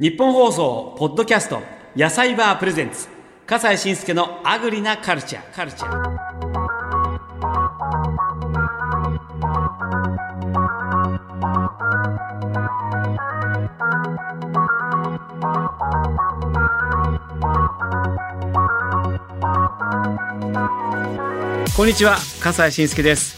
日本放送ポッドキャスト野菜バープレゼンツ。笠西慎介のアグリなカルチャーカルチャーこんにちは笠西慎介です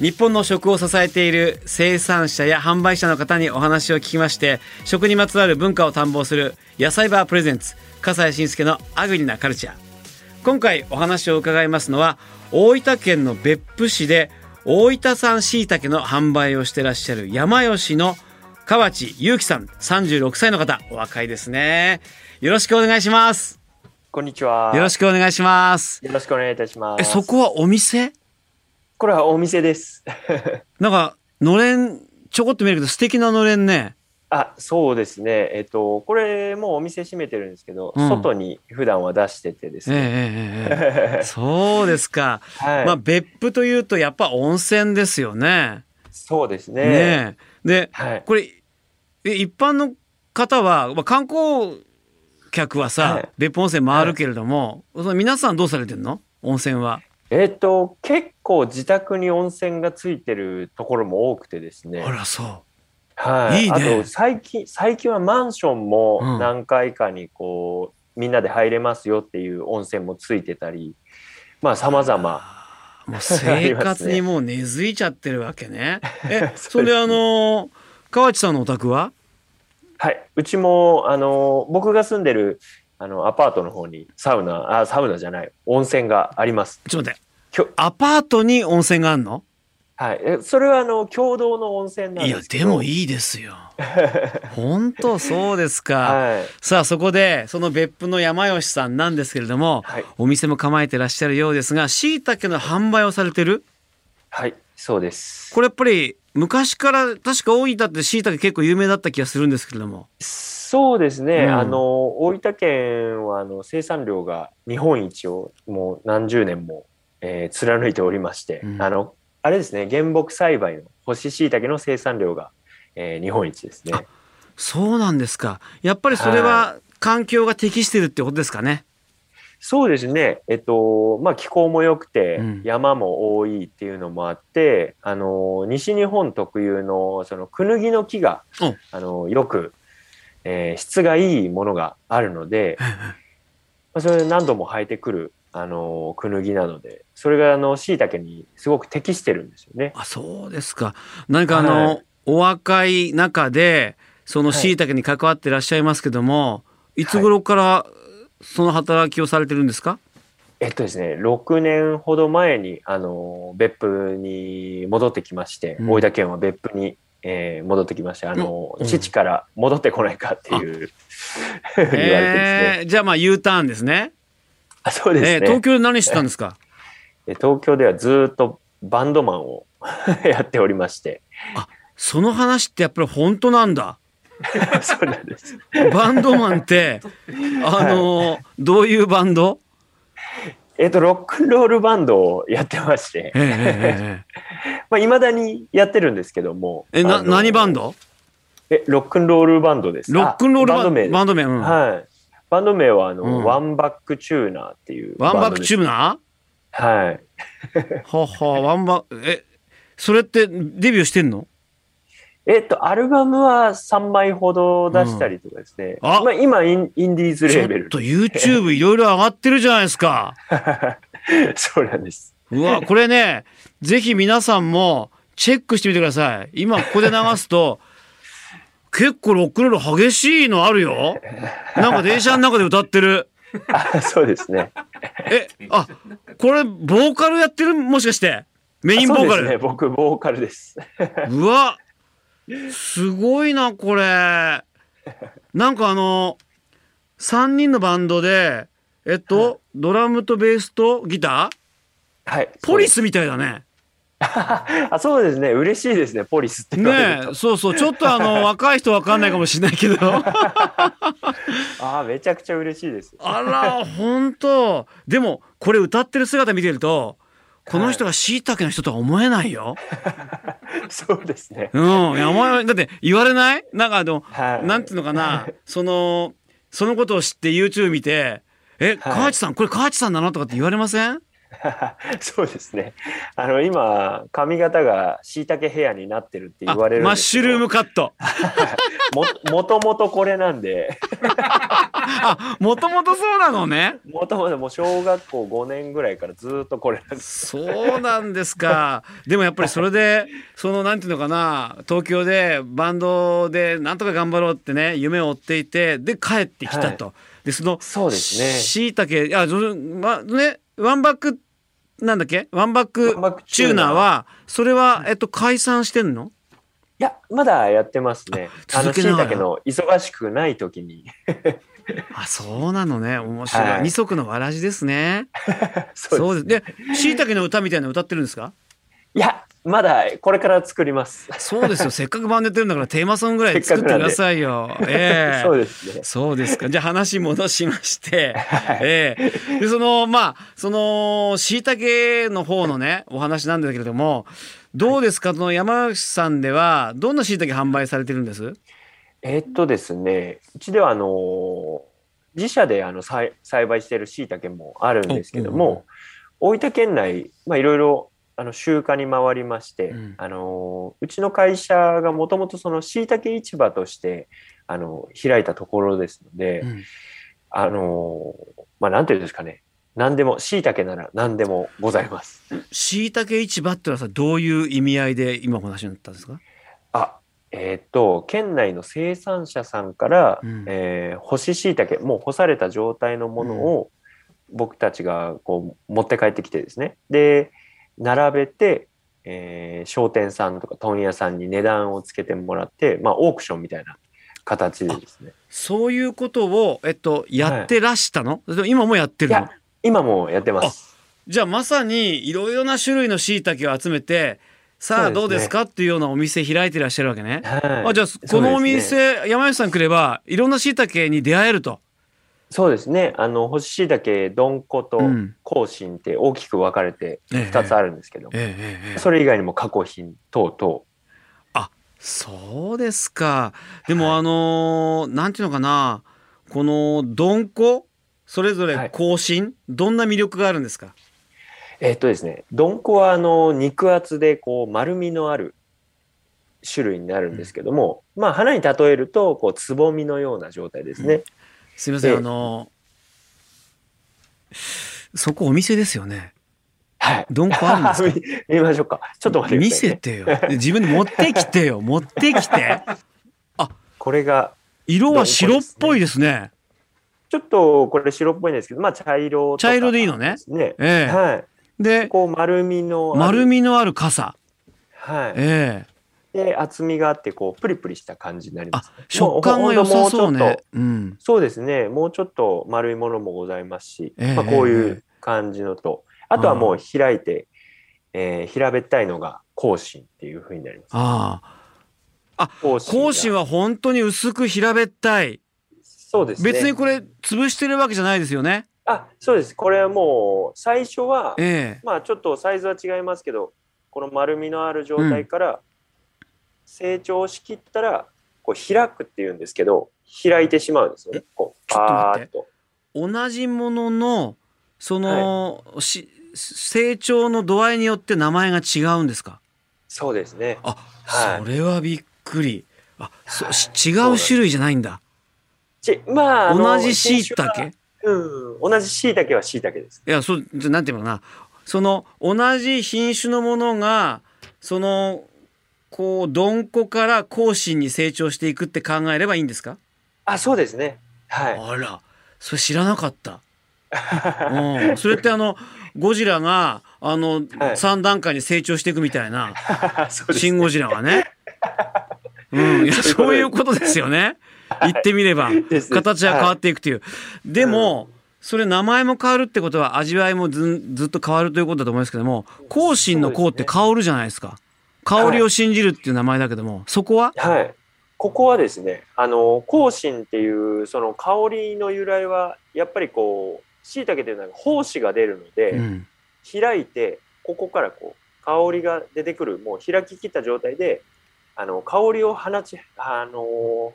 日本の食を支えている生産者や販売者の方にお話を聞きまして食にまつわる文化を探訪する野菜バープレゼンツ笠西慎介のアグリなカルチャー。今回お話を伺いますのは大分県の別府市で大分産しいたけの販売をしてらっしゃる山吉の河内優樹さん36歳の方。お若いですね。よろしくお願いします。こんにちは。よろしくお願いします。よろしくお願いいたします。えそこはお店？これはお店です。なんかのれんちょこっと見えるけど素敵なのれんねあ、そうですね。えっと、これもうお店閉めてるんですけど、うん外に普段は出しててですええね。ええええ そうですか。はい、まあ別府というとやっぱ温泉ですよね。そうですね。ねえではい。これえ一般の方は、まあ、観光客はさ、はい別府温泉回るけれども、その皆さんどうされてんの？温泉は。えっと、結構自宅に温泉がついてるところも多くてですね。あらそはい。いいねあと、最近、最近はマンションうんも何回かにこう、みんなで入れますよっていう温泉もついてたり、まあ、様々。う。もう生活にもう根付いちゃってるわけね。え それであの河内さんのお宅は？はい、うちもあの僕が住んでるあのアパートの方にサウナあサウナじゃない温泉があります。ちょっと待ってきょアパートに温泉があるの？はい、えそれはあの共同の温泉なんいやですけど。でもいいですよ。本当そうですか。はい、さあそこでその別府の山吉さんなんですけれども、はい、お店も構えてらっしゃるようですがしいたけの販売をされてる？はい、そうです。これやっぱり昔から確か大分ってしいたけ結構有名だった気がするんですけれども。そうですね、うん。あの大分県はあの生産量が日本一をもう何十年も、えー貫いておりまして、うん。あのあれですね原木栽培の干し椎茸の生産量が、えー日本一ですね。そうなんですか。やっぱりそれは環境が適してるってことですかねそうですね、えっとまあ、気候も良くてうん。山も多いっていうのもあって、あの西日本特有のそのクヌギの木が、うんあのよく、えー質がいいものがあるので、まあ、それで何度も生えてくる、あのクヌギなのでそれがあの椎茸にすごく適してるんですよね。あそうですか。何かあの、はい。お若い中でそのしい。たけに関わってらっしゃいますけども、い、つ頃からその働きをされてるんですか、えっとですね、6年ほど前に、あの、別府に戻ってきまして、うん。大分県は別府に、えー戻ってきまして、あの、うん。父から戻ってこないかっていう、言われてですね。えーじゃあまあ U ターンですね。あそうですね、えー東京で何してたんですか？で 東京ではずっとバンドマンを やっておりまして、その話ってやっぱり本当なんだ そうなんです。バンドマンってあのーどういうバンド？えっと、ロックンロールバンドをやってまして、えーえ まあ、未だにやってるんですけども。ーえな何バンド？え、ロックンロールバンドです。ロックンロールバンド名バンド名、うんはい。バンド名はあの、うんワンバックチューナーっていうワンバックチューー？ナはい。ーははワンバえそれってデビューしてんの？えっと、アルバムは3枚ほど出したりとかですね。うんあまあ、今イン、インディーズちょレーベル。っと YouTube いろいろ上がってるじゃないですか そうなんです。うわこれねぜひ皆さんもチェックしてみてください今ここで流すと結構ロックンロール激しいのあるよなんか電車の中で歌ってるあそうですね。えあこれボーカルやってる？もしかしてメインボーカルそうですね。僕、ボーカルです。うわすごいなこれなんかあの3人のバンドでえっと、ドラムとベースとギター？はい。ポリスみたいだね あ、そうですね。嬉しいですね。ポリスって。ねえそうそうちょっとあの 若い人わかんないかもしれないけど ああめちゃくちゃ嬉しいです。ら本当でもこれ歌ってる姿見てるとこの人が椎茸の人とは思えないよ。そうですね。うん。いや、お前、だって言われない？なんかあの、はい。なんていうのかな、その、そのことを知って YouTube 見て、え、はい河内さん、これ河内さんなの？とかって言われません？そうですね。あの今髪型が椎茸ヘアになってるってあ言われるんマッ。シュルームカット。ももともとこれなんで、あ、もともとそうなのね。もともともう小学校5年ぐらいからずっとこれなんです。そうなんですか。でもやっぱりそれで、そのなんていうのかな、東京でバンドでなんとか頑張ろうってね、夢を追っていて、で帰ってきたと。で、その、そうですねしいたけ、あ、ま、ね、ワンバック、なんだっけ？ワンバックチューナーは、それは、えっと、解散してんの？いや、まだやってますね。あの、続けながら椎茸の忙しくない時に。あ、そうなのね。面白い。はい二足のわらじですね。そそうです。で、しいたけの歌みたいなの歌ってるんですか？いや、まだこれから作ります。そうですよ。せっかくバンドやってるんだからテーマソングぐらい作ってくださいよ。ええ そうですね。そうですか。じゃあ話戻しまして、ええで、その、まあ、その、椎茸の方のね、お話なんだけれども、どうですか、その山内さんでは、どんな椎茸販売されてるんです？えーっとですね、うちではあの自社であの栽栽培している椎茸もあるんですけども、大分県内、まあ、いろいろあの集荷に回りまして、うん。あのうちの会社がもともとその椎茸市場としてあの開いたところですので、うん。あのまあなんていうんですかね。何でも椎茸なら何でもございます。椎茸市場ってのはさ、どういう意味合いで今お話になったんですか？あえーっと県内の生産者さんから、うん。えー干し椎茸もう干された状態のものを僕たちがこう持って帰ってきてですね。で並べて、えー商店さんとか問屋さんに値段をつけてもらって、まあ、オークションみたいな形でですね。そういうことを、えっと、やってらしたの、それとも今もやってるの？いや今もやってます。じゃあまさにいろいろな種類の椎茸を集めてさあどうですか？っていうようなお店開いてらっしゃるわけね。はい。あじゃあこのお店、山内さん来ればいろんな椎茸に出会えると。そうですね。あの干し椎茸どんことうん。香辛って大きく分かれてええ。2つあるんですけど、それ以外にも加工品等々。そうですか。でも、はい。あのーなんていうのかな。このどんこそれぞれはい。香辛、どんな魅力があるんですか？えっとですね、どんこはあの肉厚でこう丸みのある種類になるんですけども、まあ花に例えるとこうつぼみのような状態ですね。すみません、ええあのーそこお店ですよね。はい。どんこあるんですか？見 見ましょうか。ちょっと待ってく見。せてよ。自分で持ってきてよ。持ってきて。これが色は白っぽいですね。ちょっとこれ白っぽいんですけど、まあ茶色とか茶色でいいのねね。ええはい。で、こう丸みのある丸みのある傘。はい。ええで厚みがあってこうプリプリした感じになりまあす、、食感が良さそうねもうほん。そうですね。もうちょっと丸いものもございますし、ええまあ、こういええう感じのと、あとはもう開いて、えー平べったいのが甲信っていう風になります。ああ。甲信が甲信は本当に薄く平べったい。そうですね。別にこれ潰してるわけじゃないですよね。あ、そうです。これはもう最初は、ええまあちょっとサイズは違いますけど、この丸みのある状態から成長しきったら、こう開くっていうんですけど、開いてしまうんですよね。こう、パーッと。同じものの、その、し成長の度合いによって名前が違うんですか？そうですね。あ、はいそれはびっくり。あ、そはいし違う種類じゃないんだ。ちまあ、同じ椎茸品種はうん、同じ椎茸は椎茸です。いや、そう、なんていうのかな。その、同じ品種のものが、その、こう、どんこから甲信に成長していくって考えればいいんですか？あ、そうですね。はい。あら、それ知らなかった。うん。それってあの、ゴジラが、あの、はい3段階に成長していくみたいな、そうですシン・ゴジラがね。うん。いや、そういうことですよね。言ってみれば。形は変わっていくという。でも、それ名前も変わるってことは味わいもずんずっと変わるということだと思いますけども、香辛の香って香るじゃないですか。香りを信じるっていう名前だけども、そこは？はい。ここはですね、あの、香辛っていう、その香りの由来は、やっぱりこう、椎茸というのは胞子が出るので、うん。開いて、ここからこう香りが出てくるもう開ききった状態であの香りを放ちあの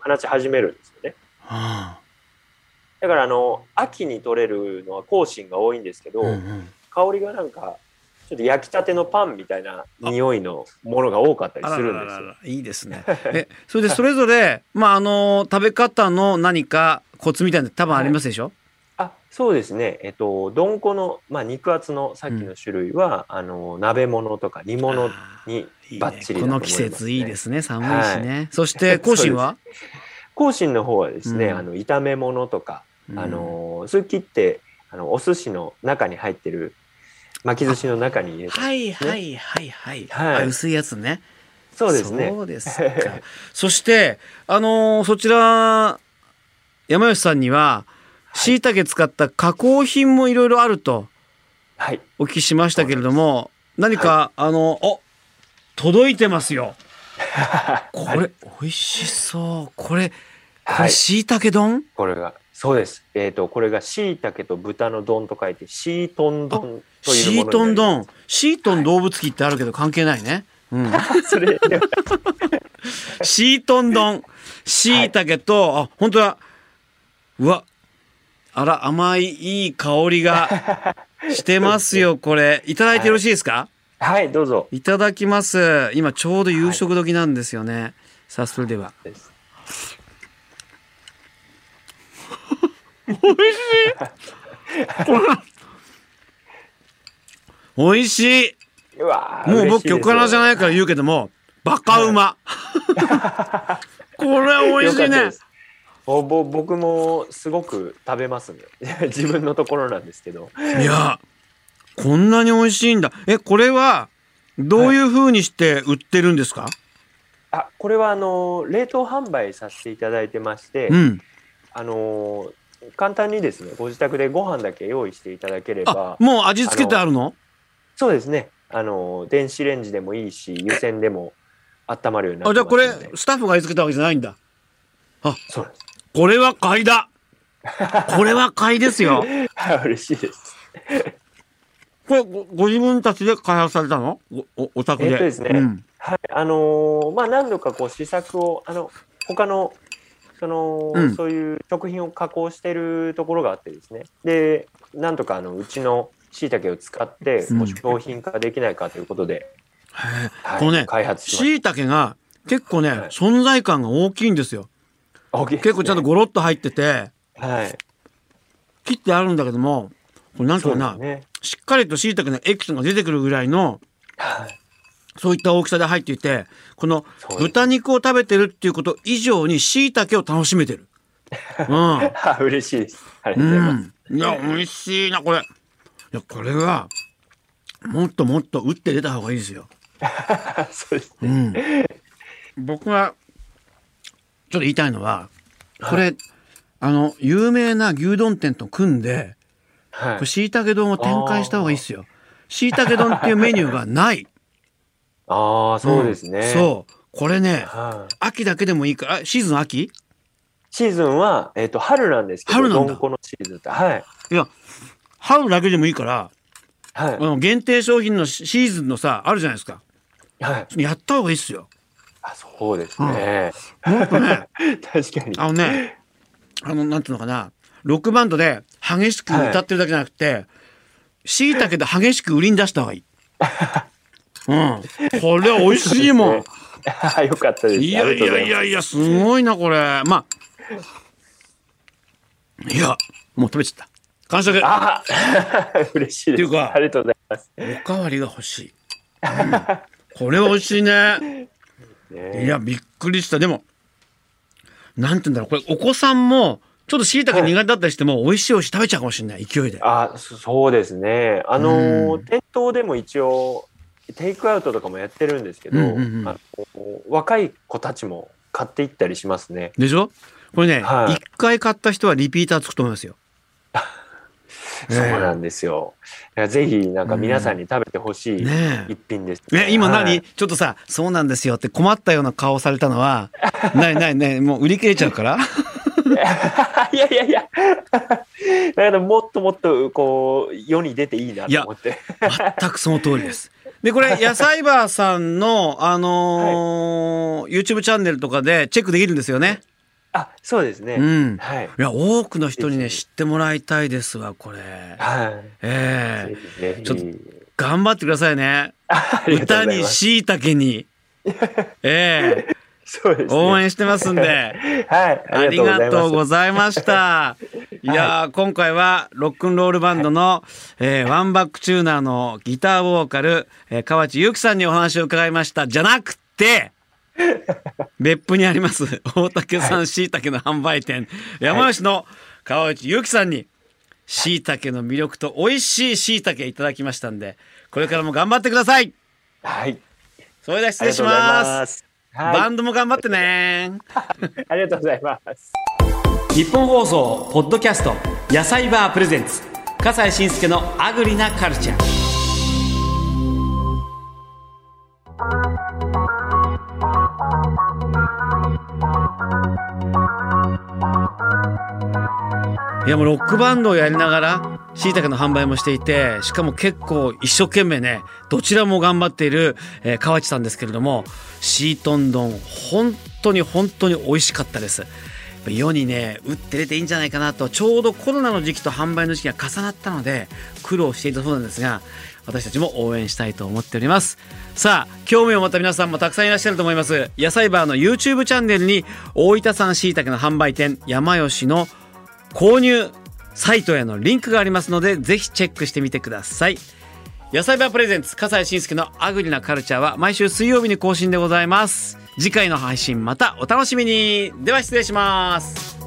放ち始めるんですよね。はだからあの秋に取れるのは香辛が多いんですけど、あうんうん香りがなんかちょっと焼きたてのパンみたいな匂いのものが多かったりするんですよ。らららいいですね。え、それでそれぞれ、まあ、あの、食べ方の何かコツみたいなの多分ありますでしょ、あそうですね、えっと、どんこの、まあ、肉厚のさっきの種類は、あの鍋物とか煮物あにバッチリだことの季節いいですね。寒いしね。そして、香辛は？香辛の方はですね、うん。あの炒め物とか、うん。あのそれ切ってあのお寿司の中に入ってる巻き寿司の中に入れてはいはいはいはい。はいあ薄いやつね。そうですねそうですか。そして、あのーそちら、山吉さんには、椎茸使った加工品もいろいろあるとはいお聞きしましたけれども、何か、あの、お届いてますよ。これ、美味しそう。これ、これ、はい椎茸丼？これがそうですえっ、とこれがしいたけと豚の丼と書いてシートン丼というシートン丼ま。シートン動物器ってあるけど関係ないね。うん。す それシートン丼。しいたけと、あ、本当だ。うわ。あら、甘い、いい香りが してますよ、これ。いただいてよろしいですか、はいどうぞい、ただきます。今ちょうど夕食時なんですよね。さあ、それでは。です美味しい。うわーもう僕、嬉しいです曲穴じゃないから言うけども、バカうま。これ美味しいねおぼ僕もすごく食べますね 自分のところなんですけどいや、こんなに美味しいんだ。え、これは、どういう風にして売ってるんですか、あこれはあの冷凍販売させていただいてまして、うん。あの簡単にですねご自宅でご飯だけ用意していただけれあば、もう味付けてあるの？そうですねあの電子レンジでもいいし湯煎でも温まるようになってあ、じゃあこれスタッフが味付けたわけじゃないんだ。そうこれは買いだ。これは買いですよ。嬉しいですこれご、ご自分たちで開発されたの？お、おお宅で。えっとですねうん。はいあのまあ何度かこう試作をあの他のその、うん。そういう食品を加工してるところがあってですね。でなんとかあのうちの椎茸を使ってうん。こう商品化できないかということで、はいこのね、開発しまし椎茸が結構ね、はい。存在感が大きいんですよ。た大きいね。結構ちゃんとゴロッと入ってて、はい。切ってあるんだけども、これなんとかな、ね。しっかりと椎茸のエキスが出てくるぐらいの、はいそういった大きさで入っていて、この豚肉を食べてるっていうこと以上に椎茸を楽しめてる。うん。あ嬉しいですありがとうございます、うん。いや、美味しいな、これ。いや、これは、もっともっと打って出た方がいいですよ。そうですうん。僕は、ちょっと言いたいのは、これ、あの、有名な牛丼店と組んで、はいこれ、椎茸丼を展開した方がいいですよ。椎茸丼っていうメニューがない。ああそうですね、ん。そう。これね、はい。秋だけでもいいか。ら、あシーズン秋？シーズンは、えっと春なんですけど春なんだ。のシーズンって。はい。いや、春だけでもいいから、はい。あの限定商品のシシーズンのさ、あるじゃないですか。はい。やった方がいいっすよ。あそうですね、もっとね、確かにあのね、あの、なんていうのかな、ロックバンドで激しく歌ってるだけじゃなくて、椎茸で激しく売りに出した方がいい。うん。これ美味しいもん。あ よかったですいやいやいやいや、すごいな、これ。まあ、いや、もう食べちゃった。完食。あ 嬉しいですっていうかありがとうございますおかわりが欲しい。うんこれは美味しいね。ねいや、びっくりした。でも、なんて言うんだろう、これ、お子さんも、ちょっと椎茸苦手だったりしても、美味しい美味しい食べちゃうかもしれない、勢いで。あそそうですねあのーうん店頭でも一応テイクアウトとかもやってるんですけど、うんうんうん。あの若い子たちも買っていったりしますね。でしょ？これね、一、はい。回買った人はリピーターつくと思いますよ。そうなんですよ。だからぜひなんか皆さんに食べてほしいね一品です、え。ね、今何、はい。ちょっとさ、そうなんですよって困ったような顔されたのは、ないないね、もう売り切れちゃうから？いやいやいや。だからもっともっとこう世に出ていいなと思って。全くその通りです。で、これ、野菜バーさんの、あのー YouTube チャンネルとかでチェックできるんですよね？あ、そうですね。うん。はい。いや、多くの人にね、知ってもらいたいですわ、これ。はい。ええぜひぜひちょっ頑張ってくださいね。歌に。しいたけに。ええそうですね。応援してますんで。はい。ありがとうございました。いやー、今回はロックンロールバンドの、えーワンバックチューナーのギターボーカル、えー河内優樹さんにお話を伺いました。じゃなくて、別府にあります大竹さんしいたけの販売店、山吉の川内優樹さんにしいたけの魅力と美味しいしいたけいただきましたんで、これからも頑張ってください。はい。それでは失礼しま。ますはい。ンドも頑張ってね。ありがとうございます。日本放送ポッドキャスト野菜バープレゼンツ笠西慎介のアグリなカルチャーいやもうロックバンドをやりながらしいたけの販売もしていてしかも結構一生懸命ねどちらも頑張っている、えー河内さんですけれどもシートン丼本当に本当に美味しかったです。世にね打って出ていいんじゃないかなとちょうどコロナの時期と販売の時期が重なったので苦労していたそうなんですが私たちも応援したいと思っておりますさあ興味を持った皆さんもたくさんいらっしゃると思います野菜バーの YouTube チャンネルに大分産しいたけの販売店山吉の購入サイトへのリンクがありますのでぜひチェックしてみてください。野菜バープレゼンツ笠西慎介のアグリなカルチャーは毎週水曜日に更新でございます。次回の配信またお楽しみに。では失礼します。